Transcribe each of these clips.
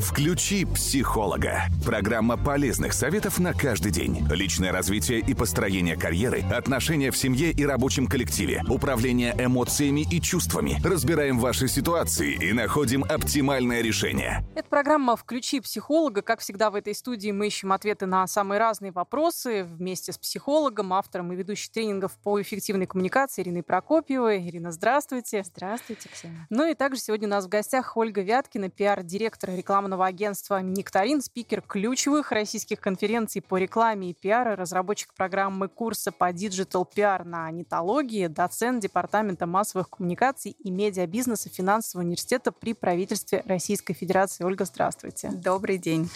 Включи психолога. Программа полезных советов на каждый день. Личное развитие и построение карьеры, отношения в семье и рабочем коллективе, управление эмоциями и чувствами. Разбираем ваши ситуации и находим оптимальное решение. Это программа «Включи психолога». Как всегда в этой студии мы ищем ответы на самые разные вопросы вместе с психологом, автором и ведущей тренингов по эффективной коммуникации Ириной Прокопьевой. Ирина, здравствуйте. Здравствуйте, Ксения. Ну и также сегодня у нас в гостях Ольга Вяткина, пиар-директор рекламного агентства «Нектарин», спикер ключевых российских конференций по рекламе и пиару, разработчик программы курса по digital пиар на Нетологии, доцент Департамента массовых коммуникаций и медиабизнеса финансового университета при правительстве Российской Федерации. Ольга, здравствуйте. Добрый день.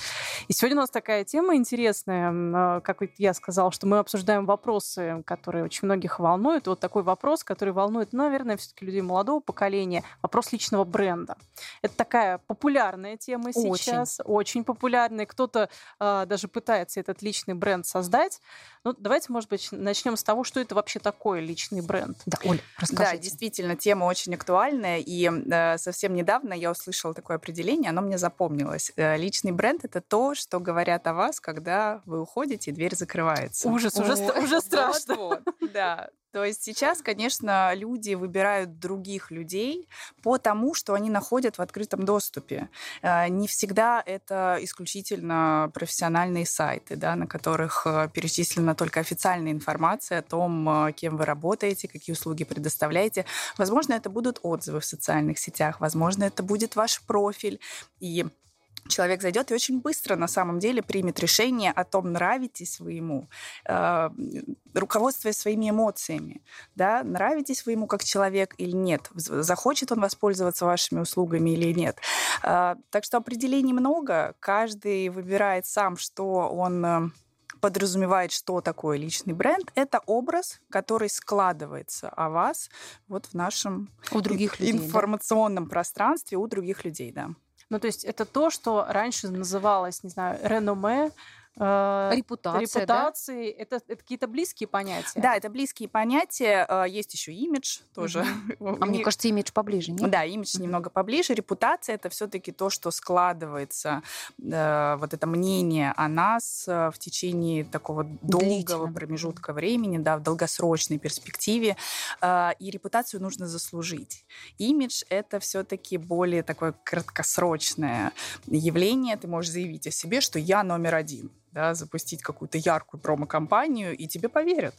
И сегодня у нас такая тема интересная. А, как я сказала, что мы обсуждаем вопросы, которые очень многих волнуют. И вот такой вопрос, который волнует, наверное, все-таки людей молодого поколения, вопрос личного бренда. Это такая популярная тема сейчас, очень, очень популярная. Кто-то э, даже пытается этот личный бренд создать. Ну, давайте, может быть, начнем с того, что это вообще такое личный бренд. Да, Оль, расскажите. Да, действительно, тема очень актуальная. И э, совсем недавно я услышала такое определение, оно мне запомнилось. Э, личный бренд — это то, что говорят о вас, когда вы уходите, и дверь закрывается. Ужас, уже, уже страшно. Вот, вот, да. То есть сейчас, конечно, люди выбирают других людей по тому, что они находят в открытом доступе. Э, не всегда это исключительно профессиональные сайты, да, на которых э, перечислена только официальная информация о том, э, кем вы работаете, какие услуги предоставляете. Возможно, это будут отзывы в социальных сетях, возможно, это будет ваш профиль. И человек зайдет и очень быстро на самом деле примет решение о том, нравитесь вы ему, э, руководствуясь своими эмоциями, да, нравитесь вы ему как человек или нет, захочет он воспользоваться вашими услугами или нет. Э, так что определений много, каждый выбирает сам, что он э, подразумевает, что такое личный бренд. Это образ, который складывается о вас вот в нашем у других людей, информационном да? пространстве у других людей, да. Ну, то есть это то, что раньше называлось, не знаю, реноме, Э, репутация, репутации. Да? Это, это какие-то близкие понятия. Да, это близкие понятия. Э, есть еще имидж тоже. Mm-hmm. А мне кажется, имидж поближе, нет? Да, имидж mm-hmm. немного поближе. Репутация это все-таки то, что складывается, э, вот это мнение о нас в течение такого долгого промежутка времени, да, в долгосрочной перспективе. И репутацию нужно заслужить. Имидж это все-таки более такое краткосрочное явление. Ты можешь заявить о себе, что я номер один да, запустить какую-то яркую промо-компанию, и тебе поверят.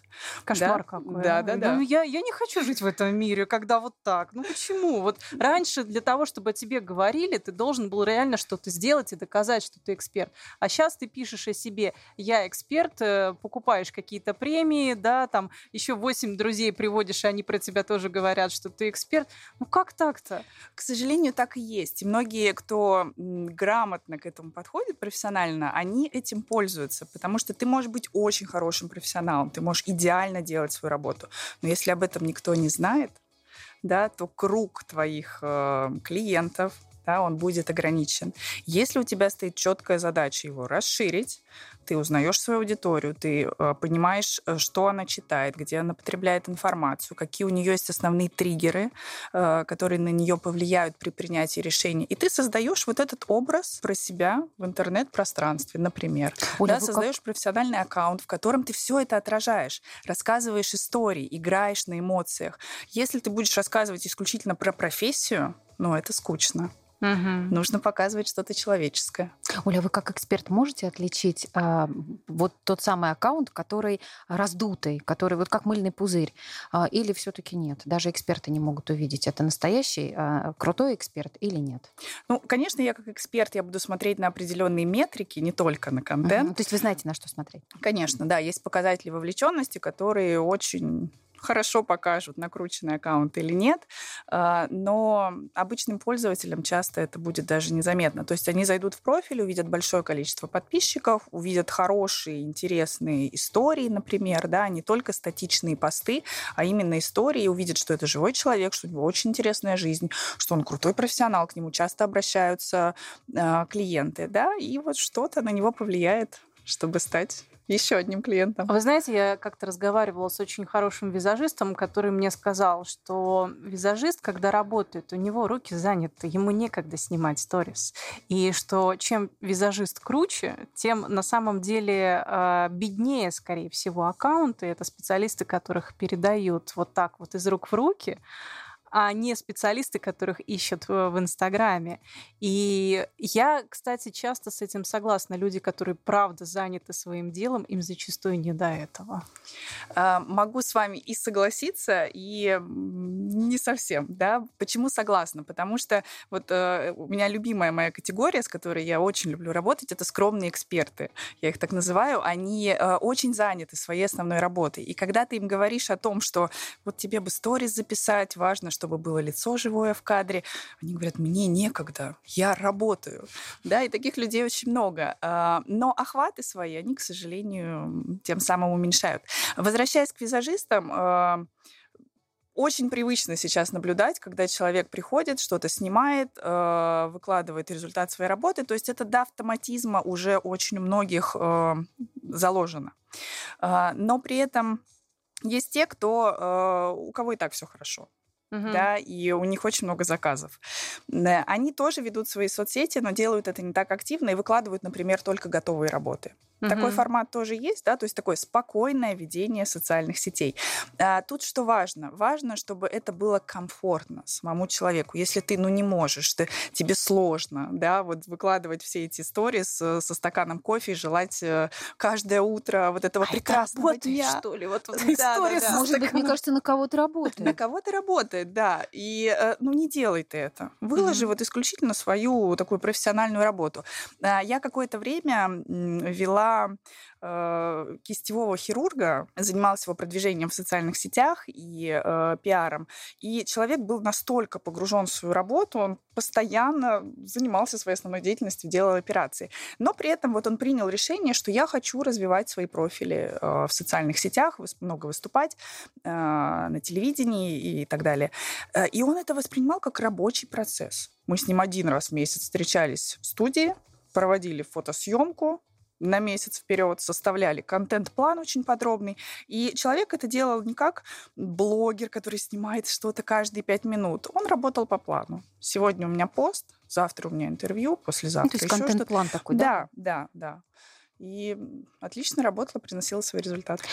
Кошмар да? какой. Да, да, да. Ну, я, я не хочу жить в этом мире, когда вот так. Ну, почему? Вот раньше для того, чтобы о тебе говорили, ты должен был реально что-то сделать и доказать, что ты эксперт. А сейчас ты пишешь о себе, я эксперт, э, покупаешь какие-то премии, да, там еще восемь друзей приводишь, и они про тебя тоже говорят, что ты эксперт. Ну, как так-то? К сожалению, так и есть. И многие, кто грамотно к этому подходит профессионально, они этим пользуются пользуются, потому что ты можешь быть очень хорошим профессионалом, ты можешь идеально делать свою работу, но если об этом никто не знает, да, то круг твоих э, клиентов, да, он будет ограничен. Если у тебя стоит четкая задача его расширить, ты узнаешь свою аудиторию, ты э, понимаешь, э, что она читает, где она потребляет информацию, какие у нее есть основные триггеры, э, которые на нее повлияют при принятии решений. И ты создаешь вот этот образ про себя в интернет-пространстве, например. Оля, да, создаешь как... профессиональный аккаунт, в котором ты все это отражаешь, рассказываешь истории, играешь на эмоциях. Если ты будешь рассказывать исключительно про профессию, ну, это скучно. Угу. Нужно показывать что-то человеческое. Оля, вы как эксперт можете отличить а, вот тот самый аккаунт, который раздутый, который вот как мыльный пузырь, а, или все-таки нет? Даже эксперты не могут увидеть, это настоящий а, крутой эксперт или нет? Ну, конечно, я как эксперт я буду смотреть на определенные метрики, не только на контент. Угу. То есть вы знаете, на что смотреть? Конечно, да, есть показатели вовлеченности, которые очень хорошо покажут, накрученный аккаунт или нет, а, но обычным пользователям часто это будет даже незаметно. То есть они зайдут в профиль, увидят большое количество подписчиков, увидят хорошие, интересные истории, например, да, не только статичные посты, а именно истории, увидят, что это живой человек, что у него очень интересная жизнь, что он крутой профессионал, к нему часто обращаются а, клиенты, да, и вот что-то на него повлияет, чтобы стать еще одним клиентом. Вы знаете, я как-то разговаривала с очень хорошим визажистом, который мне сказал, что визажист, когда работает, у него руки заняты, ему некогда снимать сторис. И что чем визажист круче, тем на самом деле э, беднее, скорее всего, аккаунты. Это специалисты, которых передают вот так вот из рук в руки а не специалисты, которых ищут в Инстаграме. И я, кстати, часто с этим согласна. Люди, которые правда заняты своим делом, им зачастую не до этого. А, могу с вами и согласиться, и не совсем. Да? Почему согласна? Потому что вот э, у меня любимая моя категория, с которой я очень люблю работать, это скромные эксперты. Я их так называю. Они э, очень заняты своей основной работой. И когда ты им говоришь о том, что вот тебе бы сторис записать, важно, чтобы было лицо живое в кадре. Они говорят, мне некогда, я работаю. Да, и таких людей очень много. А, но охваты свои, они, к сожалению, тем самым уменьшают. Возвращаясь к визажистам, а, очень привычно сейчас наблюдать, когда человек приходит, что-то снимает, а, выкладывает результат своей работы. То есть это до автоматизма уже очень у многих заложено. Но при этом есть те, кто, у кого и так все хорошо угу. да, и у них очень много заказов. Они тоже ведут свои соцсети, но делают это не так активно и выкладывают, например, только готовые работы. Угу. Такой формат тоже есть, да, то есть такое спокойное ведение социальных сетей. А, тут что важно? Важно, чтобы это было комфортно самому человеку. Если ты, ну, не можешь, ты, тебе сложно, да, вот выкладывать все эти истории со, со стаканом кофе и желать э, каждое утро вот этого а прекрасного это дня. что ли? Вот, вот да, да, да. Может быть, мне кажется, на кого-то работает. На кого-то работает, да. И, э, ну, не делай ты это. Выложи mm-hmm. вот исключительно свою такую профессиональную работу. А, я какое-то время вела э, кистевого хирурга, занималась его продвижением в социальных сетях и э, пиаром. И человек был настолько погружен в свою работу, он постоянно занимался своей основной деятельностью, делал операции. Но при этом вот он принял решение, что я хочу развивать свои профили э, в социальных сетях, много выступать э, на телевидении и так далее. Э, и он это воспринимал как рабочий процесс. Мы с ним один раз в месяц встречались в студии, проводили фотосъемку, на месяц вперед, составляли контент-план очень подробный. И человек это делал не как блогер, который снимает что-то каждые пять минут. Он работал по плану. Сегодня у меня пост, завтра у меня интервью, послезавтра ну, то есть контент-план такой, да? Да, да, да и отлично работала, приносила свои результаты.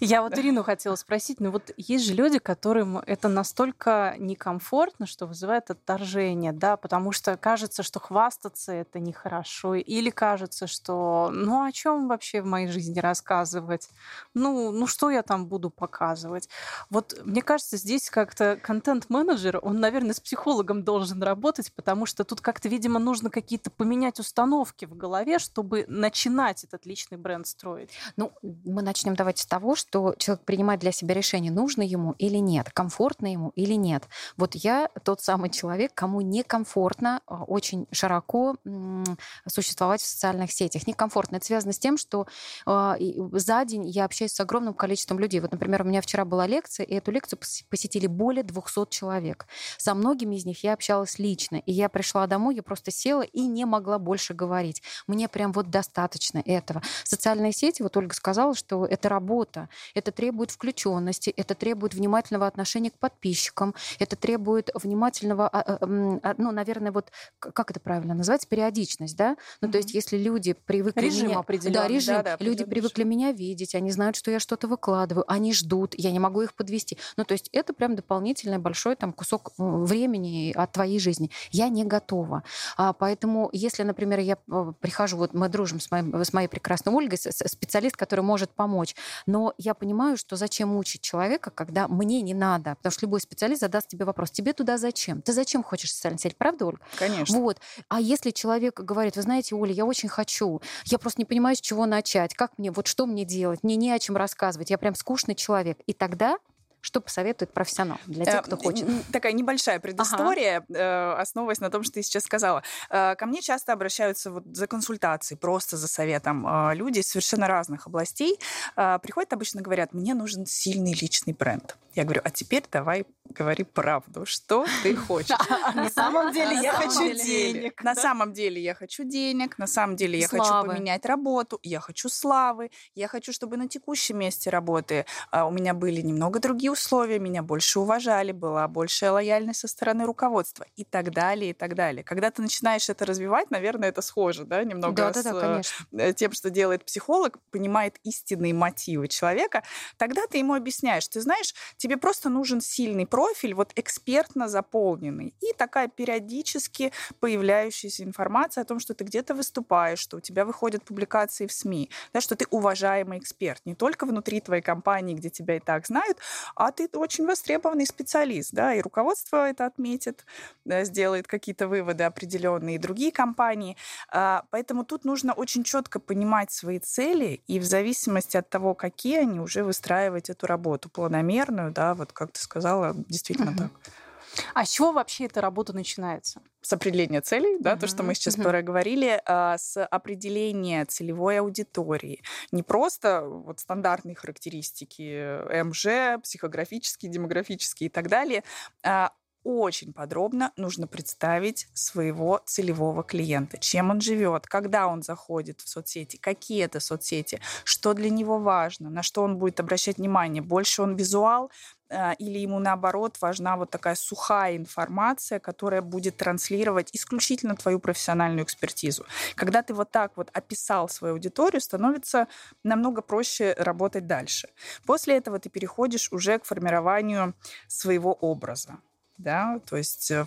Я вот Ирину хотела спросить, ну вот есть же люди, которым это настолько некомфортно, что вызывает отторжение, да, потому что кажется, что хвастаться это нехорошо, или кажется, что ну о чем вообще в моей жизни рассказывать, ну, ну что я там буду показывать. Вот мне кажется, здесь как-то контент-менеджер, он, наверное, с психологом должен работать, потому что тут как-то, видимо, нужно какие-то поменять установки в голове, чтобы начинать начинать этот личный бренд строить? Ну, мы начнем давайте с того, что человек принимает для себя решение, нужно ему или нет, комфортно ему или нет. Вот я тот самый человек, кому некомфортно а, очень широко существовать в социальных сетях. Некомфортно. Это связано с тем, что а, за день я общаюсь с огромным количеством людей. Вот, например, у меня вчера была лекция, и эту лекцию посетили более 200 человек. Со многими из них я общалась лично, и я пришла домой, я просто села и не могла больше говорить. Мне прям вот достаточно этого. Социальные сети, вот Ольга сказала, что это работа, это требует включенности, это требует внимательного отношения к подписчикам, это требует внимательного, а, а, а, ну, наверное, вот как это правильно называется, периодичность, да? Ну, mm-hmm. то есть если люди привыкли... Режим меня... определенный. Да, режим. Да, да, люди привыкли меня видеть, они знают, что я что-то выкладываю, они ждут, я не могу их подвести. Ну, то есть это прям дополнительный большой там кусок времени от твоей жизни. Я не готова. А, поэтому если, например, я э, прихожу, вот мы дружим с моим, с моей прекрасной Ольгой, специалист, который может помочь. Но я понимаю, что зачем мучить человека, когда мне не надо. Потому что любой специалист задаст тебе вопрос, тебе туда зачем? Ты зачем хочешь социальную сеть? Правда, Ольга? Конечно. Вот. А если человек говорит, вы знаете, Оля, я очень хочу, я просто не понимаю, с чего начать, как мне, вот что мне делать, мне не о чем рассказывать, я прям скучный человек. И тогда что посоветует профессионал для тех, кто хочет? Такая небольшая предыстория, ага. Э, основываясь на том, что ты сейчас сказала. Э, ко мне часто обращаются вот за консультацией, просто за советом. Э, люди из совершенно разных областей приходят, обычно говорят, мне нужен сильный личный бренд. Я говорю, а теперь давай говори правду. Что ты хочешь? На самом деле я хочу денег. На самом деле я хочу денег, на самом деле я хочу поменять работу, я хочу славы, я хочу, чтобы на текущем месте работы а, у меня были немного другие условия, меня больше уважали, была большая лояльность со стороны руководства и так далее, и так далее. Когда ты начинаешь это развивать, наверное, это схоже, да, немного да, с да, да, конечно. Э, тем, что делает психолог, понимает истинные мотивы человека, тогда ты ему объясняешь, ты знаешь, тебе просто нужен сильный профиль, вот экспертно заполненный, и такая периодически появляющаяся информация о том, что ты где-то выступаешь, что у тебя выходят публикации в СМИ, да, что ты уважаемый эксперт, не только внутри твоей компании, где тебя и так знают, а ты очень востребованный специалист, да, и руководство это отметит, да, сделает какие-то выводы определенные, и другие компании. А, поэтому тут нужно очень четко понимать свои цели и в зависимости от того, какие они, уже выстраивать эту работу планомерную, да, вот как ты сказала, действительно так. А с чего вообще эта работа начинается? С определения целей, да, uh-huh. то, что мы сейчас uh-huh. проговорили, а, с определения целевой аудитории. Не просто вот стандартные характеристики МЖ, психографические, демографические и так далее, а очень подробно нужно представить своего целевого клиента, чем он живет, когда он заходит в соцсети, какие это соцсети, что для него важно, на что он будет обращать внимание, больше он визуал, или ему наоборот важна вот такая сухая информация, которая будет транслировать исключительно твою профессиональную экспертизу. Когда ты вот так вот описал свою аудиторию, становится намного проще работать дальше. После этого ты переходишь уже к формированию своего образа да, то есть э,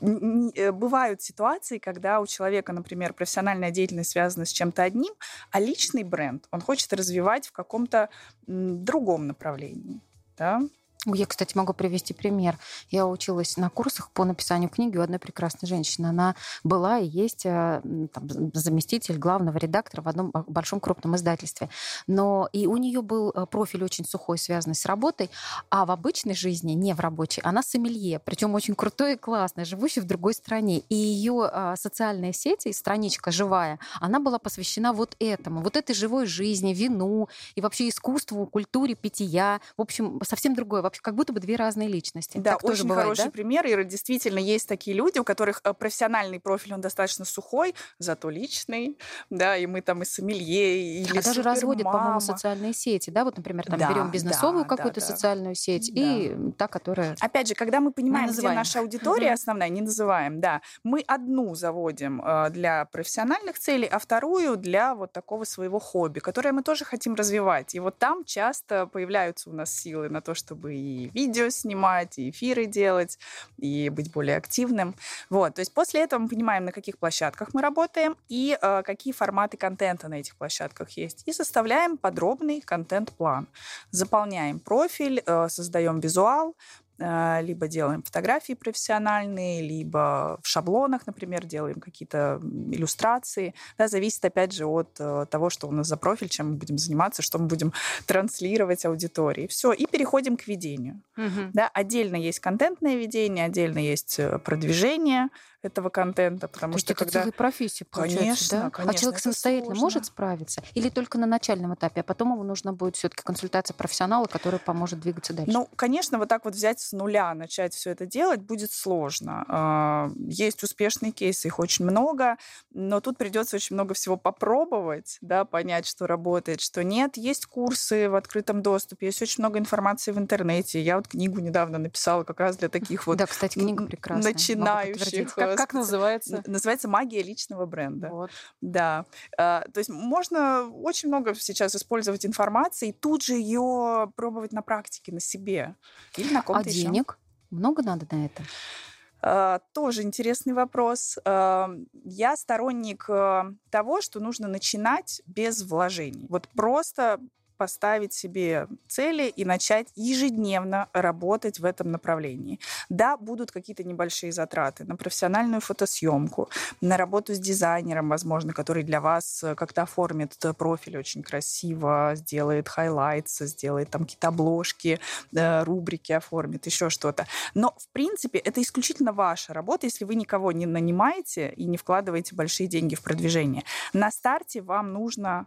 э, бывают ситуации, когда у человека, например, профессиональная деятельность связана с чем-то одним, а личный бренд он хочет развивать в каком-то другом направлении, да, я, кстати, могу привести пример. Я училась на курсах по написанию книги у одной прекрасной женщины. Она была и есть э, там, заместитель главного редактора в одном большом крупном издательстве. Но и у нее был э, профиль очень сухой, связанный с работой, а в обычной жизни, не в рабочей, она сомелье, причем очень крутой и классный, живущий в другой стране. И ее а, социальные сети, страничка живая, она была посвящена вот этому, вот этой живой жизни, вину и вообще искусству, культуре, питья. В общем, совсем другое вообще как будто бы две разные личности. Да, так очень бывает, хороший да? пример. И действительно есть такие люди, у которых э, профессиональный профиль, он достаточно сухой, зато личный, да, и мы там и сомелье, или А даже разводят, по-моему, социальные сети, да, вот, например, там да, берем бизнесовую да, какую-то да, социальную сеть да. и та, которая... Опять же, когда мы понимаем, где наша аудитория основная, не называем, да, мы одну заводим э, для профессиональных целей, а вторую для вот такого своего хобби, которое мы тоже хотим развивать. И вот там часто появляются у нас силы на то, чтобы и видео снимать, и эфиры делать, и быть более активным. Вот, то есть после этого мы понимаем, на каких площадках мы работаем и э, какие форматы контента на этих площадках есть. И составляем подробный контент-план. Заполняем профиль, э, создаем визуал, либо делаем фотографии профессиональные, либо в шаблонах, например, делаем какие-то иллюстрации. Да, зависит, опять же, от э, того, что у нас за профиль, чем мы будем заниматься, что мы будем транслировать аудитории. Все, и переходим к ведению. Угу. Да, отдельно есть контентное ведение, отдельно есть э, продвижение, этого контента, потому То что это когда... профессия, получается, конечно, да? Конечно, а человек самостоятельно сложно. может справиться? Или только на начальном этапе, а потом ему нужно будет все-таки консультация профессионала, который поможет двигаться дальше? Ну, конечно, вот так вот взять с нуля, начать все это делать будет сложно. А, есть успешные кейсы, их очень много, но тут придется очень много всего попробовать, да, понять, что работает, что нет. Есть курсы в открытом доступе, есть очень много информации в интернете. Я вот книгу недавно написала как раз для таких вот да, кстати, книга прекрасная. начинающих как, как называется? Называется «Магия личного бренда». Вот. Да. А, то есть можно очень много сейчас использовать информации и тут же ее пробовать на практике, на себе. Или на ком-то А еще. денег? Много надо на это? Uh, тоже интересный вопрос. Uh, я сторонник uh, того, что нужно начинать без вложений. Вот просто поставить себе цели и начать ежедневно работать в этом направлении. Да, будут какие-то небольшие затраты на профессиональную фотосъемку, на работу с дизайнером, возможно, который для вас э, как-то оформит профиль очень красиво, сделает highlights, сделает там какие-то обложки, э, рубрики оформит, еще что-то. Но, в принципе, это исключительно ваша работа, если вы никого не нанимаете и не вкладываете большие деньги в продвижение. На старте вам нужно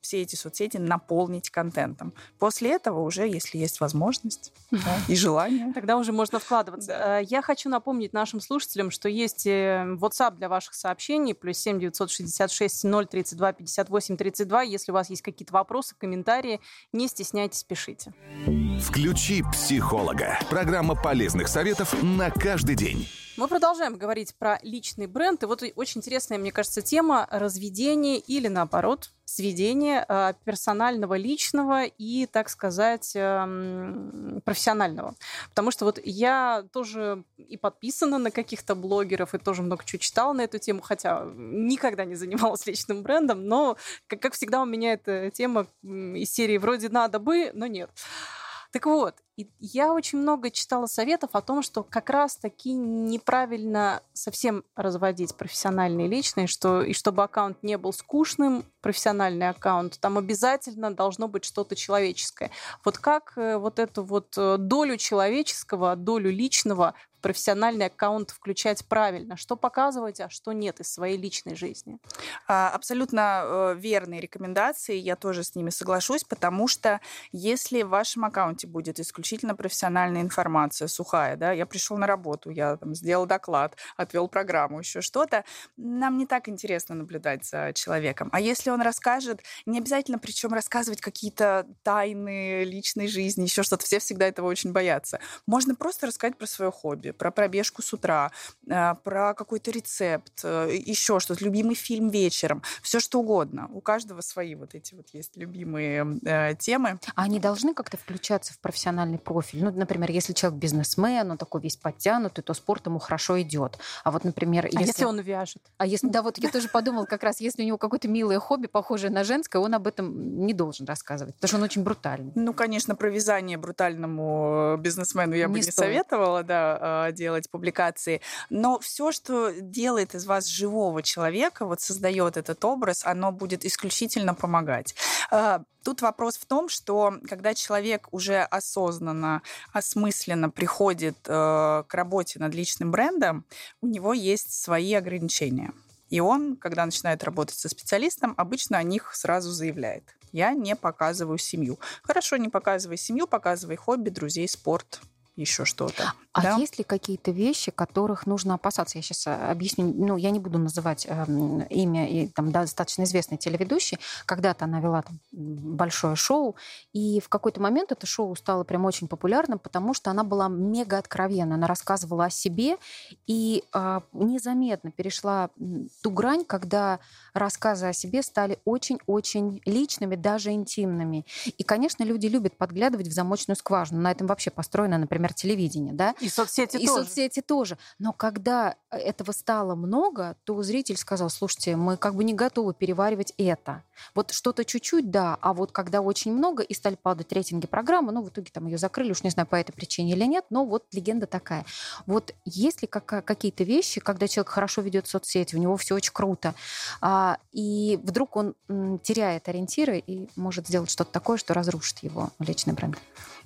все эти соцсети наполнить контентом. После этого уже, если есть возможность да, и желание. Тогда уже можно вкладываться. Да. Э, я хочу напомнить нашим слушателям, что есть э, WhatsApp для ваших сообщений, плюс 7 966 032 58 32. Если у вас есть какие-то вопросы, комментарии, не стесняйтесь, пишите. Включи психолога. Программа полезных советов на каждый день. Мы продолжаем говорить про личный бренд. И вот очень интересная, мне кажется, тема разведения или, наоборот, сведения э, персонального, личного и, так сказать, эм, профессионального. Потому что вот я тоже и подписана на каких-то блогеров, и тоже много чего читала на эту тему, хотя никогда не занималась личным брендом, но, как, как всегда, у меня эта тема из серии «вроде надо бы, но нет». Так вот, и я очень много читала советов о том, что как раз-таки неправильно совсем разводить профессиональный и личный, что, и чтобы аккаунт не был скучным, профессиональный аккаунт, там обязательно должно быть что-то человеческое. Вот как э, вот эту вот э, долю человеческого, долю личного профессиональный аккаунт включать правильно? Что показывать, а что нет из своей личной жизни? А, абсолютно э, верные рекомендации, я тоже с ними соглашусь, потому что если в вашем аккаунте будет исключительно профессиональная информация, сухая, да, я пришел на работу, я там сделал доклад, отвел программу, еще что-то, нам не так интересно наблюдать за человеком. А если он расскажет, не обязательно причем рассказывать какие-то тайны личной жизни, еще что-то, все всегда этого очень боятся. Можно просто рассказать про свое хобби, хобби, про пробежку с утра, э, про какой-то рецепт, э, еще что-то, любимый фильм вечером, все что угодно. У каждого свои вот эти вот есть любимые э, темы. А они должны как-то включаться в профессиональный профиль? Ну, например, если человек бизнесмен, он такой весь подтянутый, то спорт ему хорошо идет. А вот, например, если... А если он вяжет? А если, да, вот я тоже подумала, как раз если у него какое-то милое хобби, похожее на женское, он об этом не должен рассказывать, потому что он очень брутальный. Ну, конечно, про вязание брутальному бизнесмену я бы не, не советовала, да, а, делать публикации. Но все, что делает из вас живого человека, вот создает этот образ, оно будет исключительно помогать. А, тут вопрос в том, что когда человек уже осознанно, осмысленно приходит э, к работе над личным брендом, у него есть свои ограничения. И он, когда начинает работать со специалистом, обычно о них сразу заявляет. Я не показываю семью. Хорошо, не показывай семью, показывай хобби, друзей, спорт, еще что-то. А да? есть ли какие-то вещи, которых нужно опасаться? Я сейчас э, объясню. Ну, я не буду называть э, имя и там достаточно известной телеведущей. Когда-то она вела там, большое шоу, и в какой-то момент это шоу стало прям очень популярным, потому что она была мега откровенна. Она рассказывала о себе и э, незаметно перешла ту грань, когда рассказы о себе стали очень-очень личными, даже интимными. И, конечно, люди любят подглядывать в замочную скважину. На этом вообще построено, например, телевидение, да? И соцсети и тоже. И соцсети тоже. Но когда этого стало много, то зритель сказал, слушайте, мы как бы не готовы переваривать это. Вот что-то чуть-чуть, да, а вот когда очень много и стали падать рейтинги программы, ну, в итоге там ее закрыли, уж не знаю, по этой причине или нет, но вот легенда такая. Вот есть ли какие-то вещи, когда человек хорошо ведет соцсети, у него все очень круто, а, и вдруг он теряет ориентиры и может сделать что-то такое, что разрушит его личный бренд?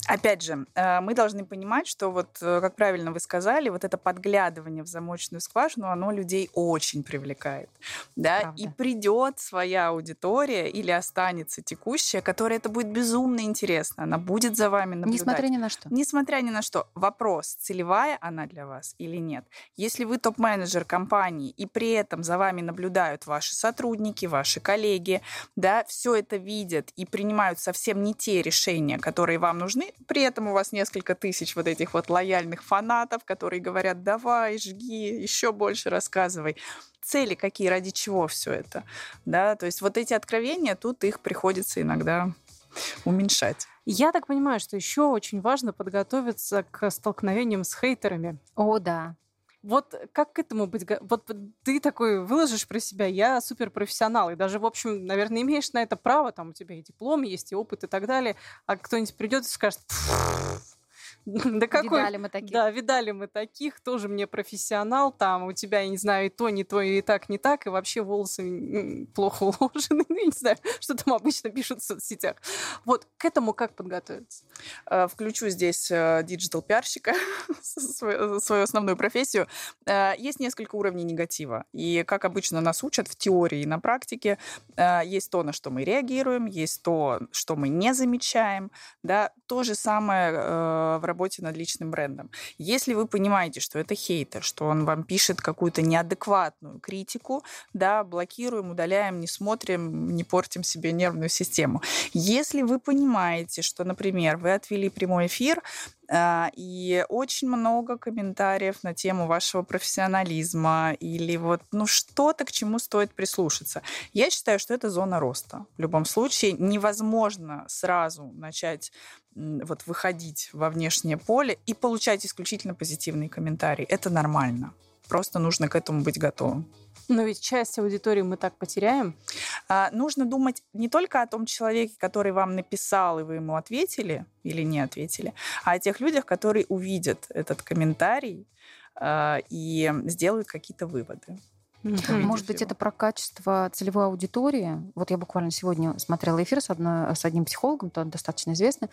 Опять же, э, мы должны понимать, что вот, э, как правильно вы сказали, вот это подглядывание в замочную скважину, оно людей очень привлекает. Да? Правда. И придет своя аудитория или останется текущая, которая это будет безумно интересно. Она будет за вами наблюдать. Несмотря ни на что. Несмотря ни на что. Вопрос, целевая она для вас или нет. Если вы топ-менеджер компании, и при этом за вами наблюдают ваши сотрудники, ваши коллеги, да, все это видят и принимают совсем не те решения, которые вам нужны, при этом у вас несколько тысяч вот этих вот лояльных фанатов, которые говорят, давай, жги, еще больше рассказывай. Цели какие, ради чего все это? Да, то есть вот эти откровения, тут их приходится иногда уменьшать. Я так понимаю, что еще очень важно подготовиться к столкновениям с хейтерами. О, да. Вот как к этому быть? Вот ты такой выложишь про себя, я суперпрофессионал, и даже, в общем, наверное, имеешь на это право, там у тебя и диплом есть, и опыт, и так далее, а кто-нибудь придет и скажет, Да какой? Видали мы таких. Да, видали мы таких, тоже мне профессионал, там у тебя, я не знаю, и то, не то, и так, не так, и вообще волосы плохо уложены, ну, я не знаю, что там обычно пишут в соцсетях. Вот к этому как подготовиться? Э, включу здесь э, digital -пиарщика, свою, свою основную профессию. Э, есть несколько уровней негатива, и, как обычно нас учат в теории и на практике, есть то, на что мы реагируем, есть то, что мы не замечаем, да, то же самое в работе над личным брендом. Если вы понимаете, что это хейтер, что он вам пишет какую-то неадекватную критику, да, блокируем, удаляем, не смотрим, не портим себе нервную систему. Если вы понимаете, что, например, вы отвели прямой эфир, и очень много комментариев на тему вашего профессионализма или вот ну что-то, к чему стоит прислушаться. Я считаю, что это зона роста. В любом случае невозможно сразу начать вот выходить во внешнее поле и получать исключительно позитивные комментарии. Это нормально. Просто нужно к этому быть готовым. Но ведь часть аудитории мы так потеряем. А, нужно думать не только о том человеке, который вам написал, и вы ему ответили или не ответили, а о тех людях, которые увидят этот комментарий а, и сделают какие-то выводы. Может быть, это про качество целевой аудитории. Вот я буквально сегодня смотрела эфир с, одной, с одним психологом, то достаточно известный.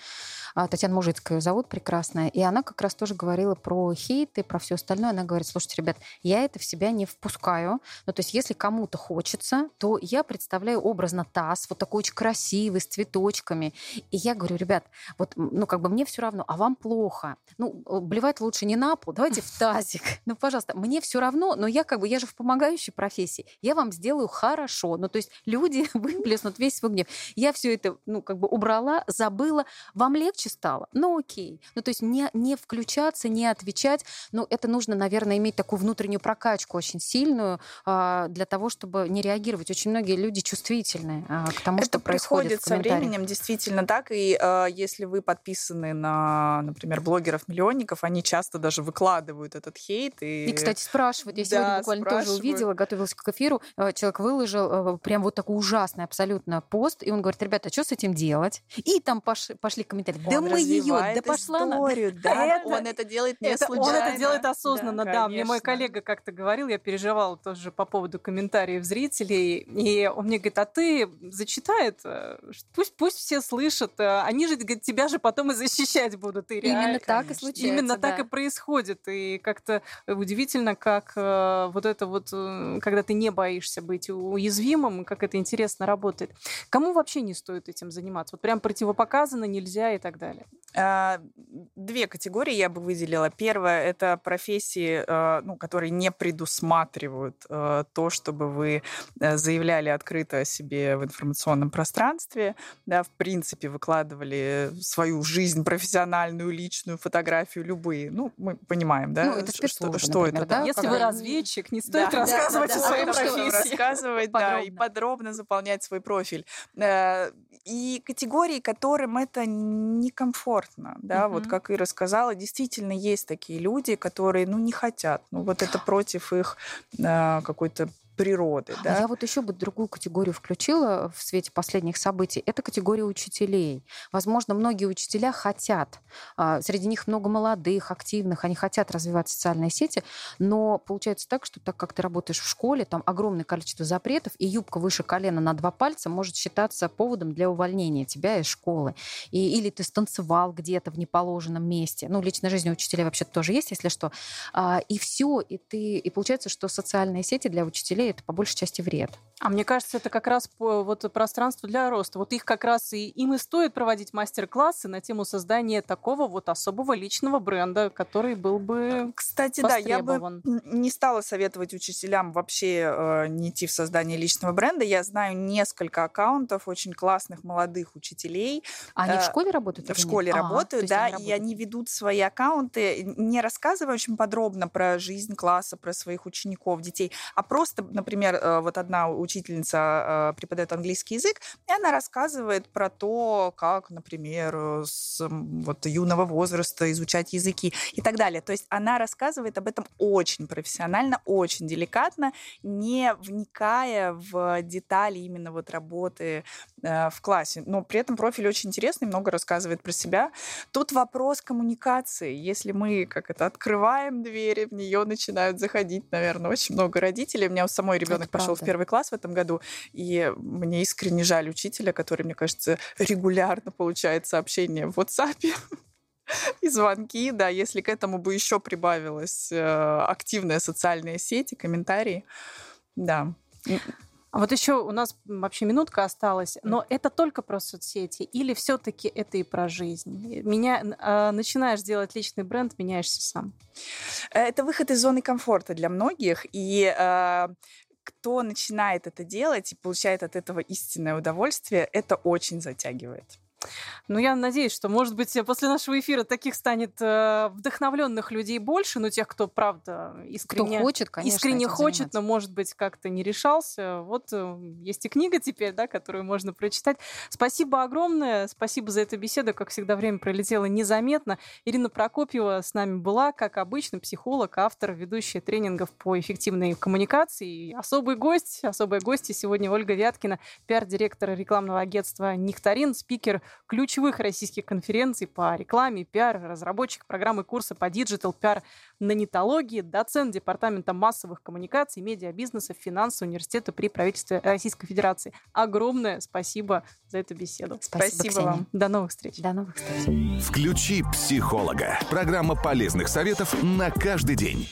А, Татьяна Мужицкая ее зовут, прекрасная. И она как раз тоже говорила про хейты, про все остальное. Она говорит, слушайте, ребят, я это в себя не впускаю. Ну, то есть, если кому-то хочется, то я представляю образно таз, вот такой очень красивый, с цветочками. И я говорю, ребят, вот, ну, как бы мне все равно, а вам плохо. Ну, блевать лучше не на пол, давайте в тазик. Ну, пожалуйста, мне все равно, но я как бы, я же в помогающей профессии, я вам сделаю хорошо. Ну, то есть люди выплеснут весь свой гнев. Я все это, ну, как бы убрала, забыла. Вам легче стало? Ну, окей. Ну, то есть не, не включаться, не отвечать. Ну, это нужно, наверное, иметь такую внутреннюю прокачку очень сильную а, для того, чтобы не реагировать. Очень многие люди чувствительны а, к тому, это что происходит со временем, действительно так. И а, если вы подписаны на, например, блогеров-миллионников, они часто даже выкладывают этот хейт. И, и кстати, спрашивают. Я да, сегодня буквально тоже увидела, готовилась к эфиру, э, человек выложил э, прям вот такой ужасный абсолютно пост, и он говорит, ребята, а что с этим делать? И там пош, пошли комментарии, да он мы ее, да пошла историю, она. Да, это, он это делает не это, случайно. Он это делает осознанно, да, да. Мне мой коллега как-то говорил, я переживала тоже по поводу комментариев зрителей, и он мне говорит, а ты зачитает, э, пусть, пусть все слышат, они же, говорит, тебя же потом и защищать будут. И реально, Именно так и случается. Именно да. так и происходит. И как-то удивительно, как вот это вот когда ты не боишься быть уязвимым, как это интересно работает. Кому вообще не стоит этим заниматься? Вот прям противопоказано, нельзя и так далее. А, две категории я бы выделила. Первая – это профессии, а, ну, которые не предусматривают а, то, чтобы вы э, заявляли открыто о себе в информационном пространстве, да, в принципе, выкладывали свою жизнь профессиональную, личную, фотографию, любые. Ну, мы понимаем, да, ну, это что, что, например, это. Да? Если вы разведчик, не стоит да, рассказывать да, о своей профессии. Рассказывать, да, и подробно заполнять свой профиль. Э, и категории, которым это некомфортно, да, вот как и рассказала, действительно есть такие люди, которые, ну, не хотят, ну, вот это против их э, какой-то природы. А да? Я вот еще бы другую категорию включила в свете последних событий. Это категория учителей. Возможно, многие учителя хотят, а, среди них много молодых, активных, они хотят развивать социальные сети, но получается так, что так как ты работаешь в школе, там огромное количество запретов, и юбка выше колена на два пальца может считаться поводом для увольнения тебя из школы. И, или ты станцевал где-то в неположенном месте. Ну, личной жизни учителей вообще тоже есть, если что. А, и все, и ты, и получается, что социальные сети для учителей это по большей части вред. А мне кажется, это как раз вот пространство для роста. Вот их как раз и им и стоит проводить мастер-классы на тему создания такого вот особого личного бренда, который был бы Кстати, да, я бы не стала советовать учителям вообще э, не идти в создание личного бренда. Я знаю несколько аккаунтов очень классных молодых учителей. А они э, в школе работают? В школе ага, работают, да, они и они ведут свои аккаунты, не рассказывая очень подробно про жизнь класса, про своих учеников, детей, а просто, например, э, вот одна учительница э, преподает английский язык, и она рассказывает про то, как, например, с вот, юного возраста изучать языки и так далее. То есть она рассказывает об этом очень профессионально, очень деликатно, не вникая в детали именно вот работы э, в классе. Но при этом профиль очень интересный, много рассказывает про себя. Тут вопрос коммуникации. Если мы как это открываем двери, в нее начинают заходить, наверное, очень много родителей. У меня у самой ребенок пошел в первый класс в этом году, и мне искренне жаль учителя, который, мне кажется, регулярно получает сообщения в WhatsApp и звонки, да, если к этому бы еще прибавилась э, активная социальная сеть и комментарии, да. А вот еще у нас вообще минутка осталась, но это только про соцсети или все-таки это и про жизнь? Меня э, начинаешь делать личный бренд, меняешься сам. Это выход из зоны комфорта для многих, и э, кто начинает это делать и получает от этого истинное удовольствие, это очень затягивает. Ну, я надеюсь, что, может быть, после нашего эфира таких станет э, вдохновленных людей больше, но тех, кто, правда, искренне, кто хочет, конечно, искренне хочет, но, может быть, как-то не решался. Вот э, есть и книга теперь, да, которую можно прочитать. Спасибо огромное, спасибо за эту беседу. Как всегда, время пролетело незаметно. Ирина Прокопьева с нами была, как обычно, психолог, автор, ведущая тренингов по эффективной коммуникации. И особый гость, особая гостья сегодня Ольга Вяткина, пиар-директор рекламного агентства «Нектарин», спикер ключевых российских конференций по рекламе, пиар, разработчик программы курса по digital пиар на Нетологии, доцент Департамента массовых коммуникаций, медиабизнеса, финансового университета при правительстве Российской Федерации. Огромное спасибо за эту беседу. Спасибо, спасибо вам. До новых встреч. До новых встреч. Включи психолога. Программа полезных советов на каждый день.